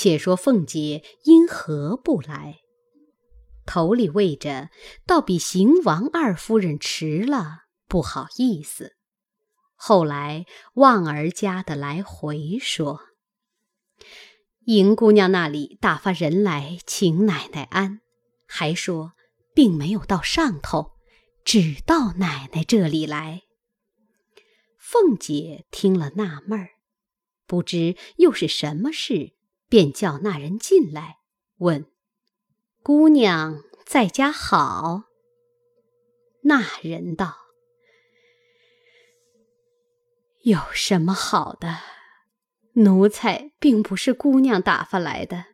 且说凤姐因何不来？头里为着倒比邢王二夫人迟了，不好意思。后来旺儿家的来回说，莹姑娘那里打发人来请奶奶安，还说并没有到上头，只到奶奶这里来。凤姐听了纳闷儿，不知又是什么事，便叫那人进来问：“姑娘在家好？”那人道：“有什么好的？奴才并不是姑娘打发来的，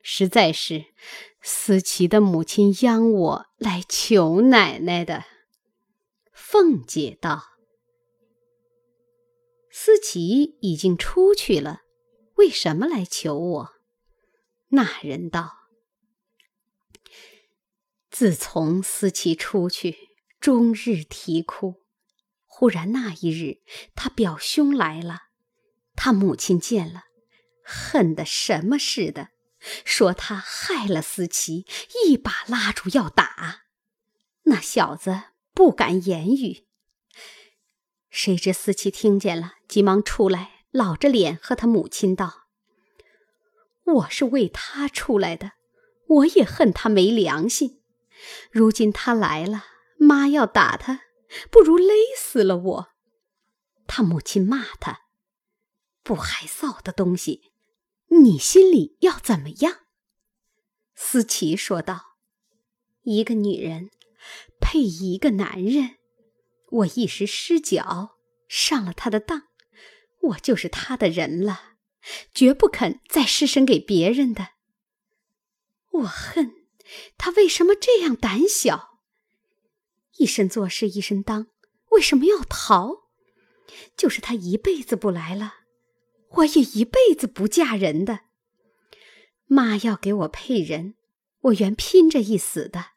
实在是思琪的母亲央我来求奶奶的。”凤姐道。思琪已经出去了，为什么来求我？那人道：“自从思琪出去，终日啼哭。忽然那一日，他表兄来了，他母亲见了，恨得什么似的，说他害了思琪，一把拉住要打。那小子不敢言语。”谁知思琪听见了，急忙出来，老着脸和他母亲道：“我是为他出来的，我也恨他没良心。如今他来了，妈要打他，不如勒死了我。”他母亲骂他：“不害臊的东西，你心里要怎么样？”思琪说道：“一个女人配一个男人。”我一时失脚，上了他的当，我就是他的人了，绝不肯再施身给别人的。我恨他为什么这样胆小，一身做事一身当，为什么要逃？就是他一辈子不来了，我也一辈子不嫁人的。妈要给我配人，我原拼着一死的，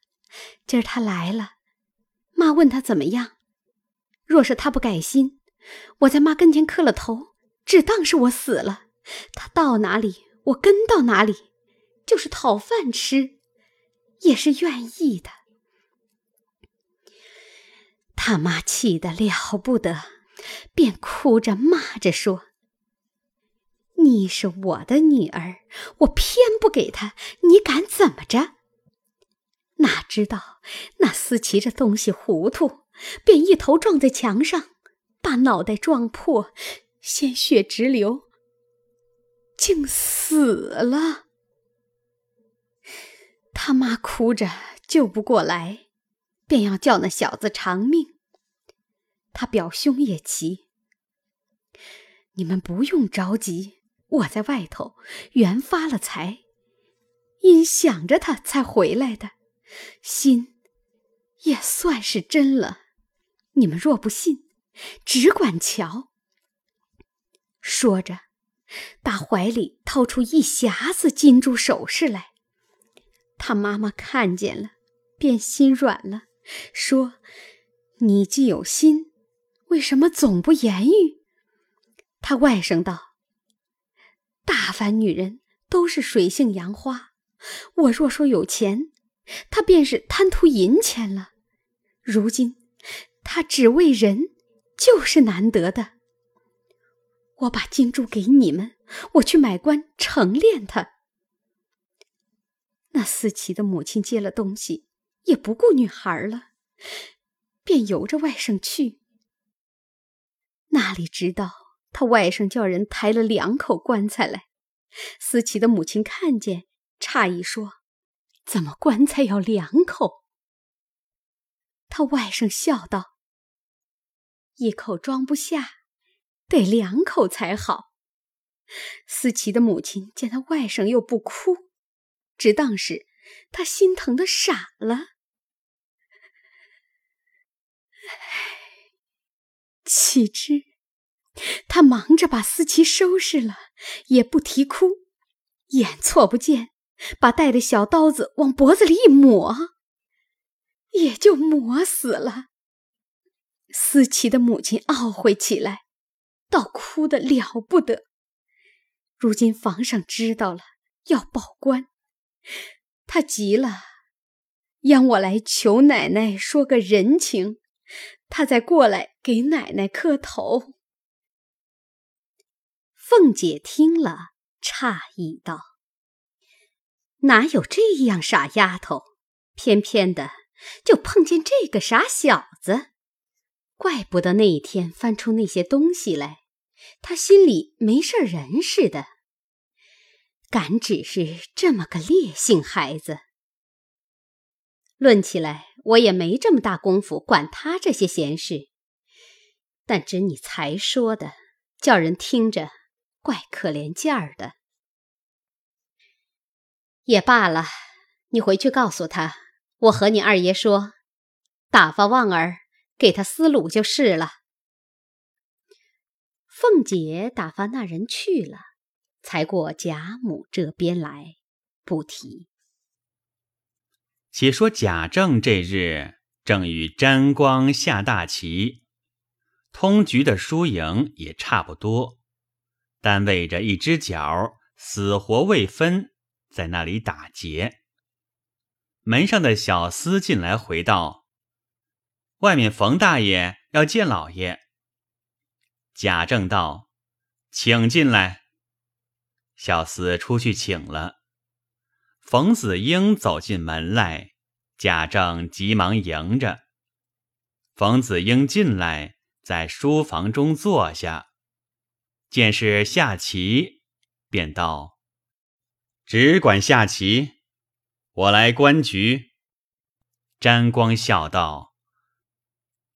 今儿他来了，妈问他怎么样？若是他不改心，我在妈跟前磕了头，只当是我死了。他到哪里，我跟到哪里，就是讨饭吃，也是愿意的。他妈气得了不得，便哭着骂着说：“你是我的女儿，我偏不给他，你敢怎么着？”哪知道那思琪这东西糊涂。便一头撞在墙上，把脑袋撞破，鲜血直流，竟死了。他妈哭着救不过来，便要叫那小子偿命。他表兄也急，你们不用着急，我在外头原发了财，因想着他才回来的，心也算是真了。你们若不信，只管瞧。说着，把怀里掏出一匣子金珠首饰来。他妈妈看见了，便心软了，说：“你既有心，为什么总不言语？”他外甥道：“大凡女人都是水性杨花，我若说有钱，他便是贪图银钱了。如今。”他只为人，就是难得的。我把金珠给你们，我去买官成殓他。那思琪的母亲接了东西，也不顾女孩了，便由着外甥去。那里知道他外甥叫人抬了两口棺材来，思琪的母亲看见，诧异说：“怎么棺材要两口？”他外甥笑道。一口装不下，得两口才好。思琪的母亲见他外甥又不哭，只当是他心疼的傻了。岂知他忙着把思琪收拾了，也不啼哭，眼错不见，把带的小刀子往脖子里一抹，也就抹死了。思琪的母亲懊悔起来，倒哭得了不得。如今房上知道了，要报官。他急了，央我来求奶奶说个人情，他再过来给奶奶磕头。凤姐听了，诧异道：“哪有这样傻丫头？偏偏的就碰见这个傻小子，怪不得那一天翻出那些东西来，他心里没事人似的。敢只是这么个烈性孩子。论起来，我也没这么大功夫管他这些闲事。但只你才说的，叫人听着。”怪可怜劲儿的，也罢了。你回去告诉他，我和你二爷说，打发旺儿给他思路就是了。凤姐打发那人去了，才过贾母这边来，不提。且说贾政这日正与沾光下大棋，通局的输赢也差不多。但为着一只脚死活未分，在那里打结。门上的小厮进来回道：“外面冯大爷要见老爷。”贾政道：“请进来。”小厮出去请了。冯子英走进门来，贾政急忙迎着。冯子英进来，在书房中坐下。见是下棋，便道：“只管下棋，我来观局。”沾光笑道：“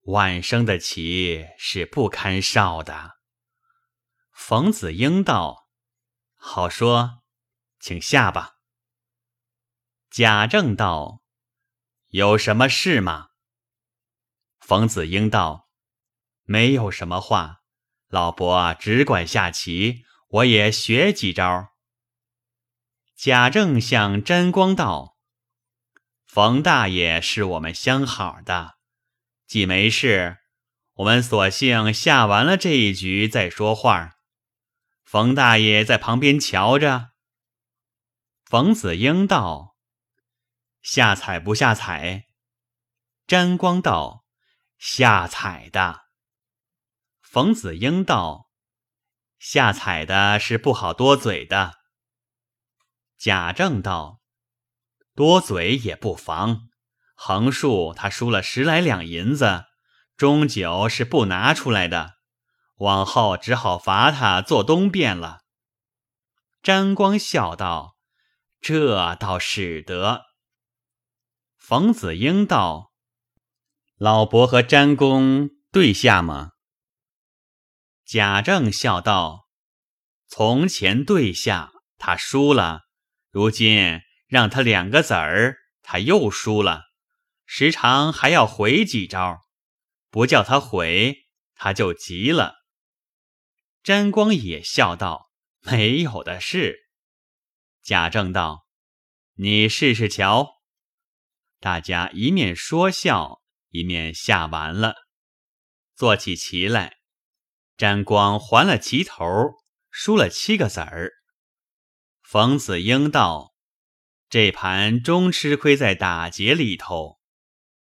晚生的棋是不堪少的。”冯子英道：“好说，请下吧。”贾政道：“有什么事吗？”冯子英道：“没有什么话。”老伯只管下棋，我也学几招。贾政向沾光道：“冯大爷是我们相好的，既没事，我们索性下完了这一局再说话。冯大爷在旁边瞧着。”冯子英道：“下彩不下彩？”沾光道：“下彩的。”冯子英道：“下彩的是不好多嘴的。”贾政道：“多嘴也不妨。横竖他输了十来两银子，终究是不拿出来的。往后只好罚他做东便了。”沾光笑道：“这倒使得。”冯子英道：“老伯和詹公对下吗？”贾政笑道：“从前对下，他输了；如今让他两个子儿，他又输了。时常还要回几招，不叫他回，他就急了。”沾光也笑道：“没有的事。”贾政道：“你试试瞧。”大家一面说笑，一面下完了，做起棋来。沾光还了棋头，输了七个子儿。冯子英道：“这盘终吃亏在打劫里头，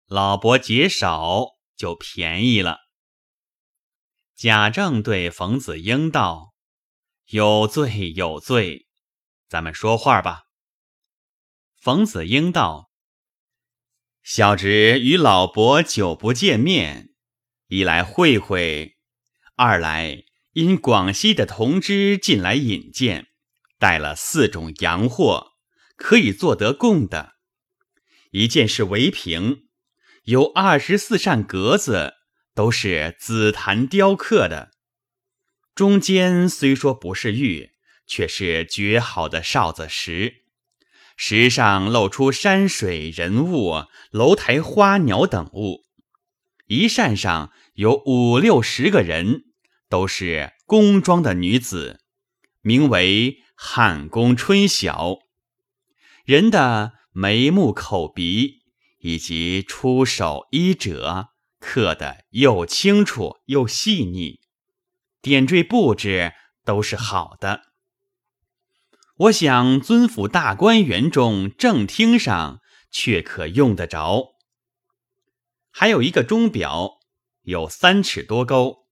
老伯劫少就便宜了。”贾政对冯子英道：“有罪有罪，咱们说话吧。”冯子英道：“小侄与老伯久不见面，一来会会。”二来，因广西的同知进来引荐，带了四种洋货，可以做得供的。一件是围屏，有二十四扇格子，都是紫檀雕刻的。中间虽说不是玉，却是绝好的哨子石，石上露出山水、人物、楼台、花鸟等物。一扇上有五六十个人。都是宫装的女子，名为汉宫春晓。人的眉目口鼻以及出手衣褶刻得又清楚又细腻，点缀布置都是好的。我想尊府大观园中正厅上却可用得着。还有一个钟表，有三尺多高，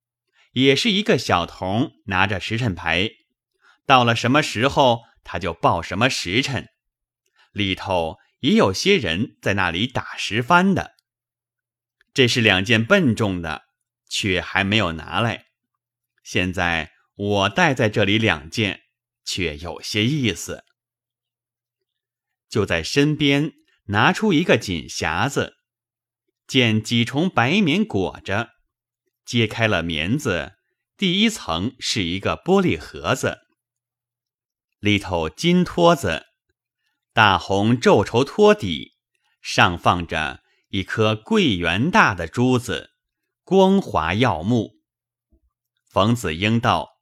也是一个小童拿着时辰牌，到了什么时候他就报什么时辰。里头也有些人在那里打十番的。这是两件笨重的，却还没有拿来。现在我带在这里两件。却有些意思，就在身边拿出一个锦匣子，见几重白棉裹着，揭开了棉子，第一层是一个玻璃盒子，里头金托子，大红皱绸托底，上放着一颗桂圆大的珠子，光滑耀目。冯子英道：“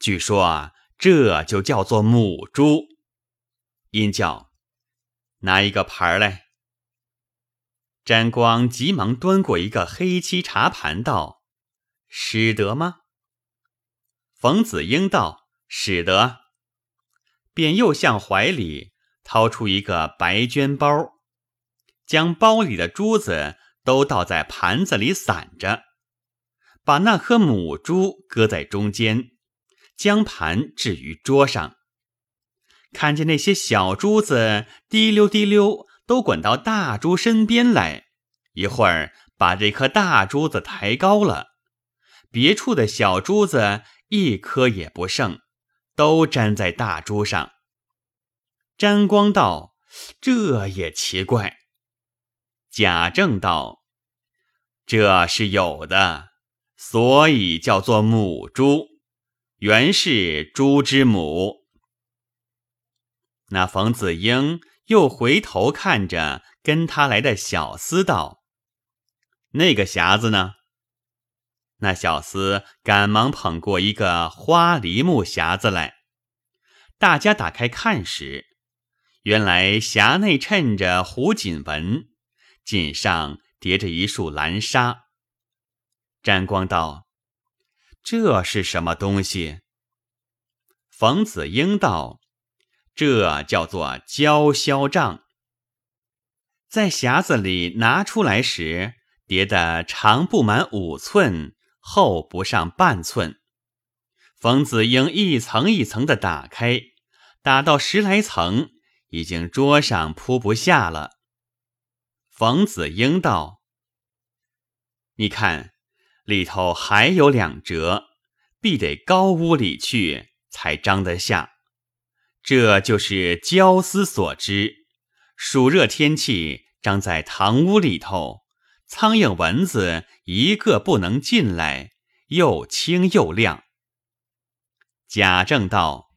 据说啊。”这就叫做母猪，殷叫拿一个盘来。詹光急忙端过一个黑漆茶盘，道：“使得吗？”冯子英道：“使得。”便又向怀里掏出一个白绢包，将包里的珠子都倒在盘子里散着，把那颗母珠搁在中间。将盘置于桌上，看见那些小珠子滴溜滴溜都滚到大珠身边来，一会儿把这颗大珠子抬高了，别处的小珠子一颗也不剩，都粘在大珠上。沾光道：“这也奇怪。”贾政道：“这是有的，所以叫做母猪。”原是猪之母。那冯子英又回头看着跟他来的小厮道：“那个匣子呢？”那小厮赶忙捧过一个花梨木匣子来。大家打开看时，原来匣内衬着胡锦纹，锦上叠着一束蓝纱。沾光道。这是什么东西？冯子英道：“这叫做焦销帐。”在匣子里拿出来时，叠得长不满五寸，厚不上半寸。冯子英一层一层的打开，打到十来层，已经桌上铺不下了。冯子英道：“你看。”里头还有两折，必得高屋里去才张得下。这就是焦丝所织，暑热天气张在堂屋里头，苍蝇蚊子一个不能进来，又轻又亮。贾政道：“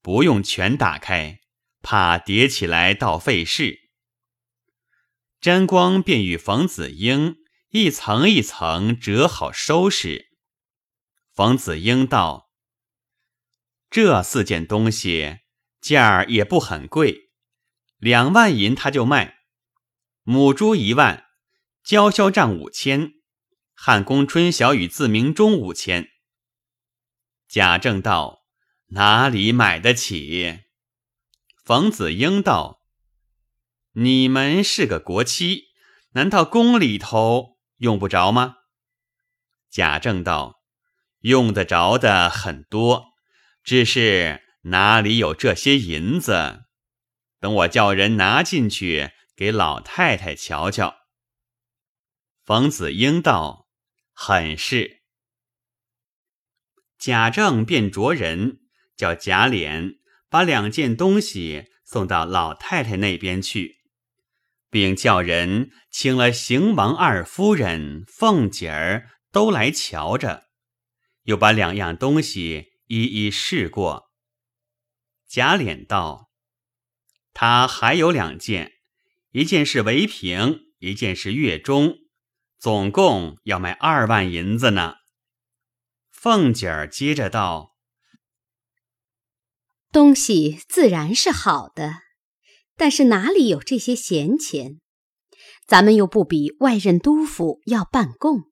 不用全打开，怕叠起来倒费事。”沾光便与冯子英。一层一层折好收拾。冯子英道：“这四件东西价儿也不很贵，两万银他就卖。母猪一万，交销账五千，汉宫春晓与自鸣钟五千。”贾政道：“哪里买得起？”冯子英道：“你们是个国戚，难道宫里头？”用不着吗？贾政道：“用得着的很多，只是哪里有这些银子？等我叫人拿进去给老太太瞧瞧。”冯子英道：“很是。”贾政便着人叫贾琏把两件东西送到老太太那边去。并叫人请了邢王二夫人、凤姐儿都来瞧着，又把两样东西一一试过。贾琏道：“他还有两件，一件是围屏，一件是月中，总共要卖二万银子呢。”凤姐儿接着道：“东西自然是好的。”但是哪里有这些闲钱？咱们又不比外任督府要办贡。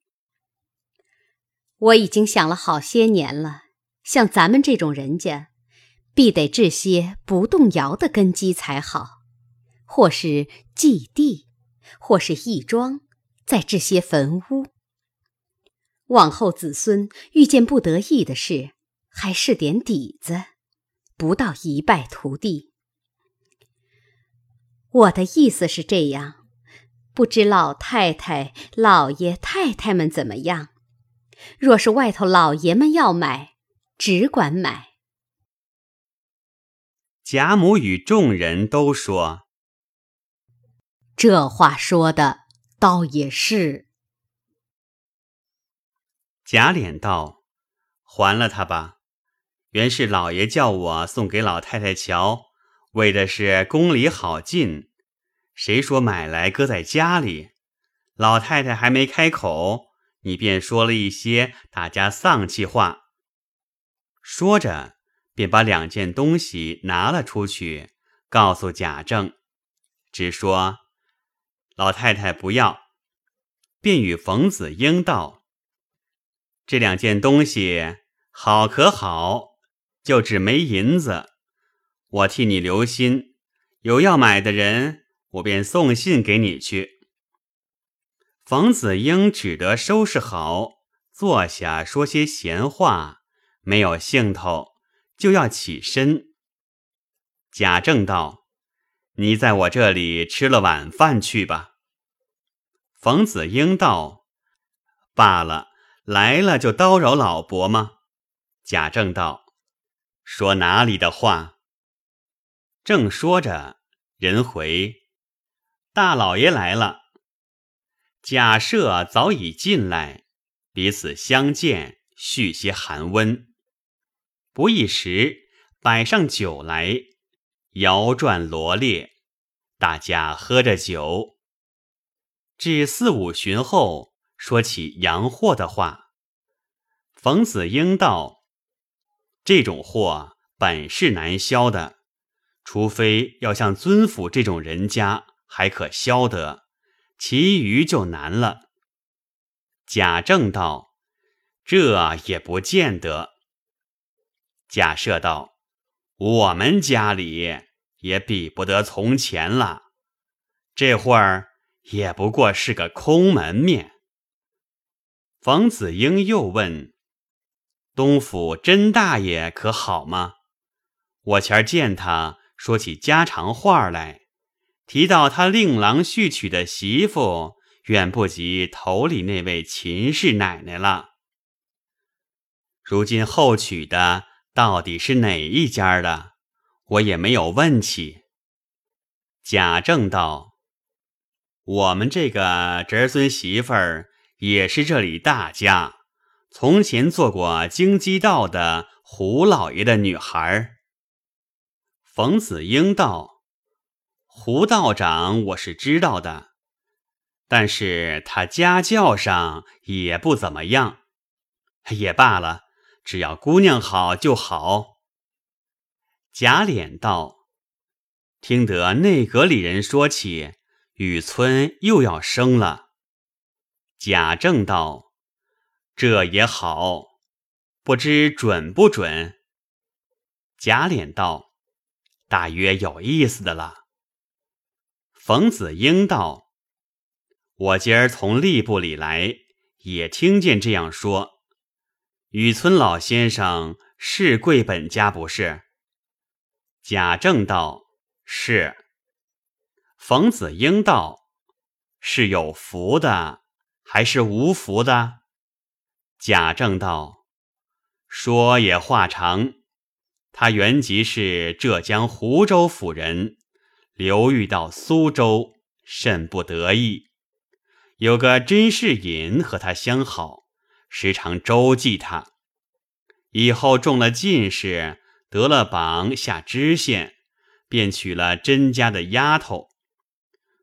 我已经想了好些年了，像咱们这种人家，必得置些不动摇的根基才好，或是祭地，或是义庄，再置些坟屋。往后子孙遇见不得意的事，还是点底子，不到一败涂地。我的意思是这样，不知老太太、老爷太太们怎么样？若是外头老爷们要买，只管买。贾母与众人都说：“这话说的倒也是。”贾琏道：“还了他吧，原是老爷叫我送给老太太瞧，为的是宫里好进。谁说买来搁在家里？老太太还没开口，你便说了一些大家丧气话。”说着。便把两件东西拿了出去，告诉贾政，只说老太太不要，便与冯子英道：“这两件东西好可好，就只没银子，我替你留心，有要买的人，我便送信给你去。”冯子英只得收拾好，坐下说些闲话，没有兴头。就要起身，贾政道：“你在我这里吃了晚饭去吧。”冯子英道：“罢了，来了就叨扰老伯吗？”贾政道：“说哪里的话？”正说着，人回，大老爷来了。贾赦早已进来，彼此相见，续些寒温。不一时，摆上酒来，摇转罗列，大家喝着酒。至四五旬后，说起洋货的话。冯子英道：“这种货本是难销的，除非要像尊府这种人家，还可销得，其余就难了。”贾政道：“这也不见得。”假设道：“我们家里也比不得从前了，这会儿也不过是个空门面。”冯子英又问：“东府甄大爷可好吗？我前儿见他说起家常话来，提到他令郎续娶的媳妇远不及头里那位秦氏奶奶了。如今后娶的。”到底是哪一家的？我也没有问起。贾政道：“我们这个侄孙媳妇儿也是这里大家，从前做过京畿道的胡老爷的女孩。”冯子英道：“胡道长我是知道的，但是他家教上也不怎么样，也罢了。”只要姑娘好就好。贾琏道：“听得内阁里人说起，雨村又要生了。”贾政道：“这也好，不知准不准？”贾琏道：“大约有意思的了。”冯子英道：“我今儿从吏部里来，也听见这样说。”雨村老先生是贵本家不是？贾政道：“是。”冯子英道：“是有福的，还是无福的？”贾政道：“说也话长。他原籍是浙江湖州府人，流寓到苏州，甚不得意。有个甄士隐和他相好。”时常周济他，以后中了进士，得了榜下知县，便娶了甄家的丫头。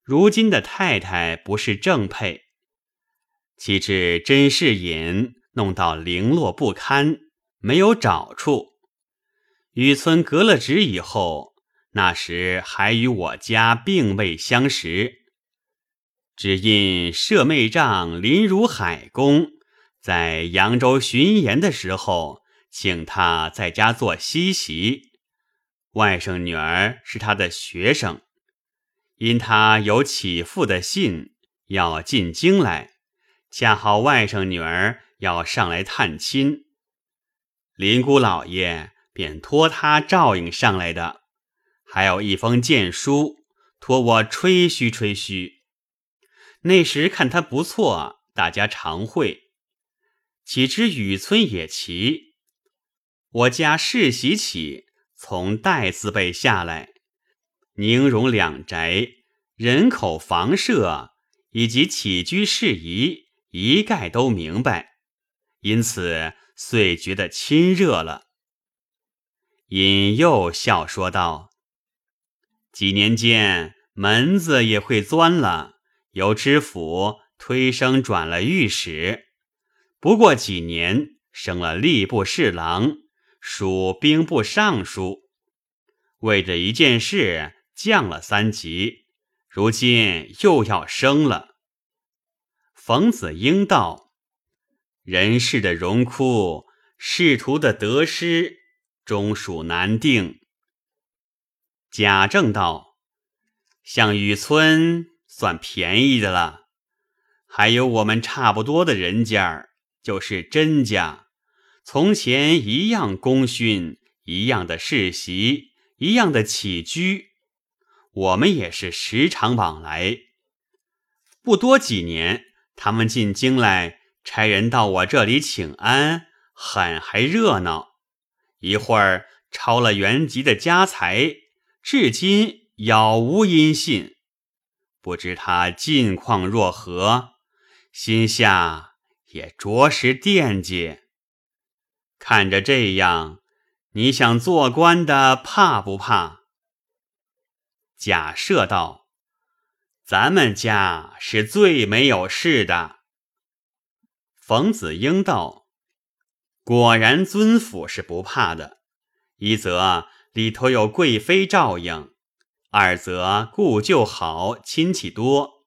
如今的太太不是正配，岂知甄士隐弄到零落不堪，没有找处。雨村革了职以后，那时还与我家并未相识，只因舍妹丈林如海公。在扬州巡盐的时候，请他在家做西席，外甥女儿是他的学生，因他有起父的信要进京来，恰好外甥女儿要上来探亲，林姑老爷便托他照应上来的。还有一封荐书，托我吹嘘吹嘘。那时看他不错，大家常会。岂知雨村也奇，我家世袭起。从代字辈下来，宁荣两宅人口、房舍以及起居事宜，一概都明白，因此遂觉得亲热了。尹又笑说道：“几年间，门子也会钻了，由知府推升转了御史，不过几年，升了吏部侍郎。”属兵部尚书，为这一件事降了三级，如今又要升了。冯子英道：“人世的荣枯，仕途的得失，终属难定。”贾政道：“像雨村算便宜的了，还有我们差不多的人家，就是甄家。”从前一样功勋，一样的世袭，一样的起居，我们也是时常往来。不多几年，他们进京来，差人到我这里请安，很还热闹。一会儿抄了原籍的家财，至今杳无音信，不知他近况若何，心下也着实惦记。看着这样，你想做官的怕不怕？假设道：“咱们家是最没有事的。”冯子英道：“果然，尊府是不怕的。一则里头有贵妃照应，二则故旧好，亲戚多，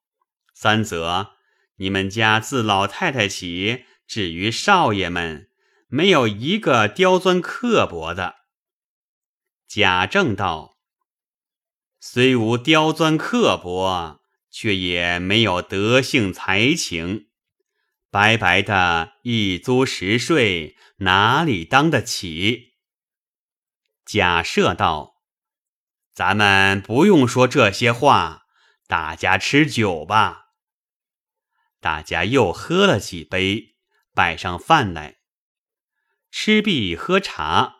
三则你们家自老太太起，至于少爷们。”没有一个刁钻刻薄的。贾政道：“虽无刁钻刻薄，却也没有德性才情，白白的一租十税，哪里当得起？”贾赦道：“咱们不用说这些话，大家吃酒吧。”大家又喝了几杯，摆上饭来。吃毕喝茶，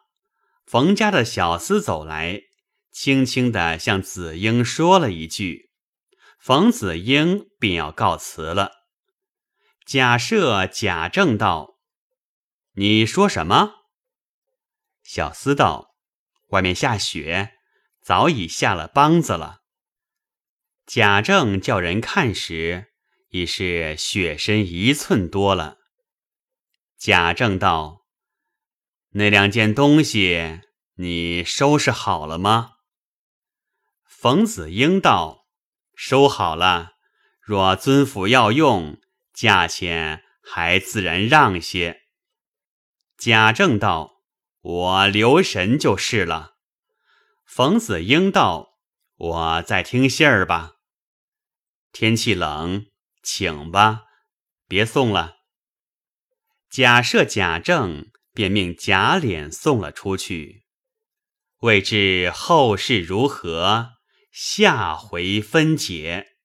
冯家的小厮走来，轻轻地向子英说了一句，冯子英便要告辞了。假设、贾政道：“你说什么？”小厮道：“外面下雪，早已下了梆子了。”贾政叫人看时，已是雪深一寸多了。贾政道。那两件东西你收拾好了吗？冯子英道：“收好了。若尊府要用，价钱还自然让些。”贾政道：“我留神就是了。”冯子英道：“我再听信儿吧。天气冷，请吧，别送了。”假设贾政。便命贾琏送了出去，未知后事如何，下回分解。